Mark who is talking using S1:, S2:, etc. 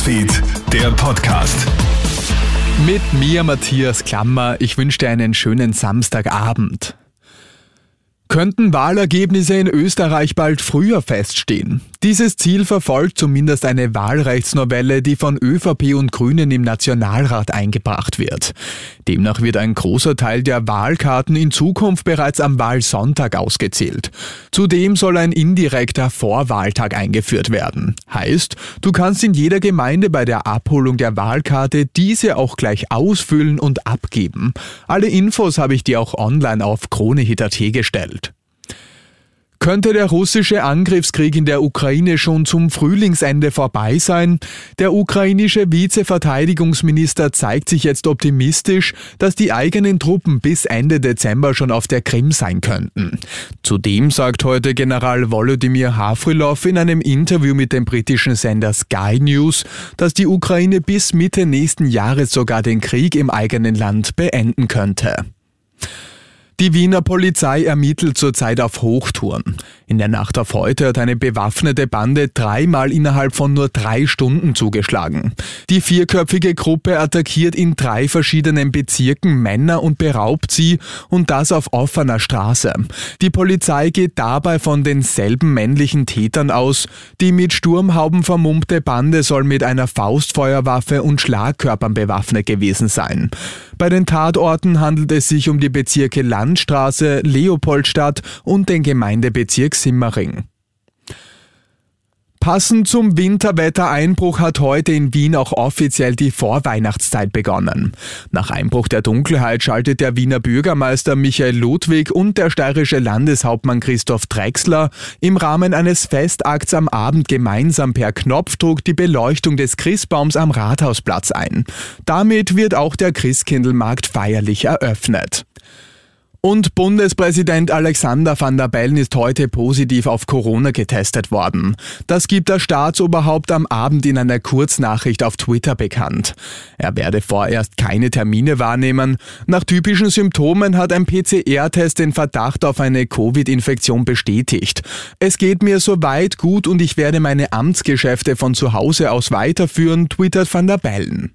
S1: Newsfeed, der Podcast.
S2: Mit mir, Matthias Klammer. Ich wünsche dir einen schönen Samstagabend. Könnten Wahlergebnisse in Österreich bald früher feststehen? Dieses Ziel verfolgt zumindest eine Wahlrechtsnovelle, die von ÖVP und Grünen im Nationalrat eingebracht wird. Demnach wird ein großer Teil der Wahlkarten in Zukunft bereits am Wahlsonntag ausgezählt. Zudem soll ein indirekter Vorwahltag eingeführt werden. Heißt, du kannst in jeder Gemeinde bei der Abholung der Wahlkarte diese auch gleich ausfüllen und abgeben. Alle Infos habe ich dir auch online auf kronehit.at gestellt. Könnte der russische Angriffskrieg in der Ukraine schon zum Frühlingsende vorbei sein? Der ukrainische Vizeverteidigungsminister zeigt sich jetzt optimistisch, dass die eigenen Truppen bis Ende Dezember schon auf der Krim sein könnten. Zudem sagt heute General Volodymyr Havrilov in einem Interview mit dem britischen Sender Sky News, dass die Ukraine bis Mitte nächsten Jahres sogar den Krieg im eigenen Land beenden könnte. Die Wiener Polizei ermittelt zurzeit auf Hochtouren. In der Nacht auf heute hat eine bewaffnete Bande dreimal innerhalb von nur drei Stunden zugeschlagen. Die vierköpfige Gruppe attackiert in drei verschiedenen Bezirken Männer und beraubt sie und das auf offener Straße. Die Polizei geht dabei von denselben männlichen Tätern aus. Die mit Sturmhauben vermummte Bande soll mit einer Faustfeuerwaffe und Schlagkörpern bewaffnet gewesen sein. Bei den Tatorten handelt es sich um die Bezirke Landstraße, Leopoldstadt und den Gemeindebezirk Simmering. Passend zum Winterwettereinbruch hat heute in Wien auch offiziell die Vorweihnachtszeit begonnen. Nach Einbruch der Dunkelheit schaltet der Wiener Bürgermeister Michael Ludwig und der steirische Landeshauptmann Christoph Drexler im Rahmen eines Festakts am Abend gemeinsam per Knopfdruck die Beleuchtung des Christbaums am Rathausplatz ein. Damit wird auch der Christkindlmarkt feierlich eröffnet. Und Bundespräsident Alexander van der Bellen ist heute positiv auf Corona getestet worden. Das gibt der Staatsoberhaupt am Abend in einer Kurznachricht auf Twitter bekannt. Er werde vorerst keine Termine wahrnehmen. Nach typischen Symptomen hat ein PCR-Test den Verdacht auf eine Covid-Infektion bestätigt. Es geht mir soweit gut und ich werde meine Amtsgeschäfte von zu Hause aus weiterführen, twittert van der Bellen.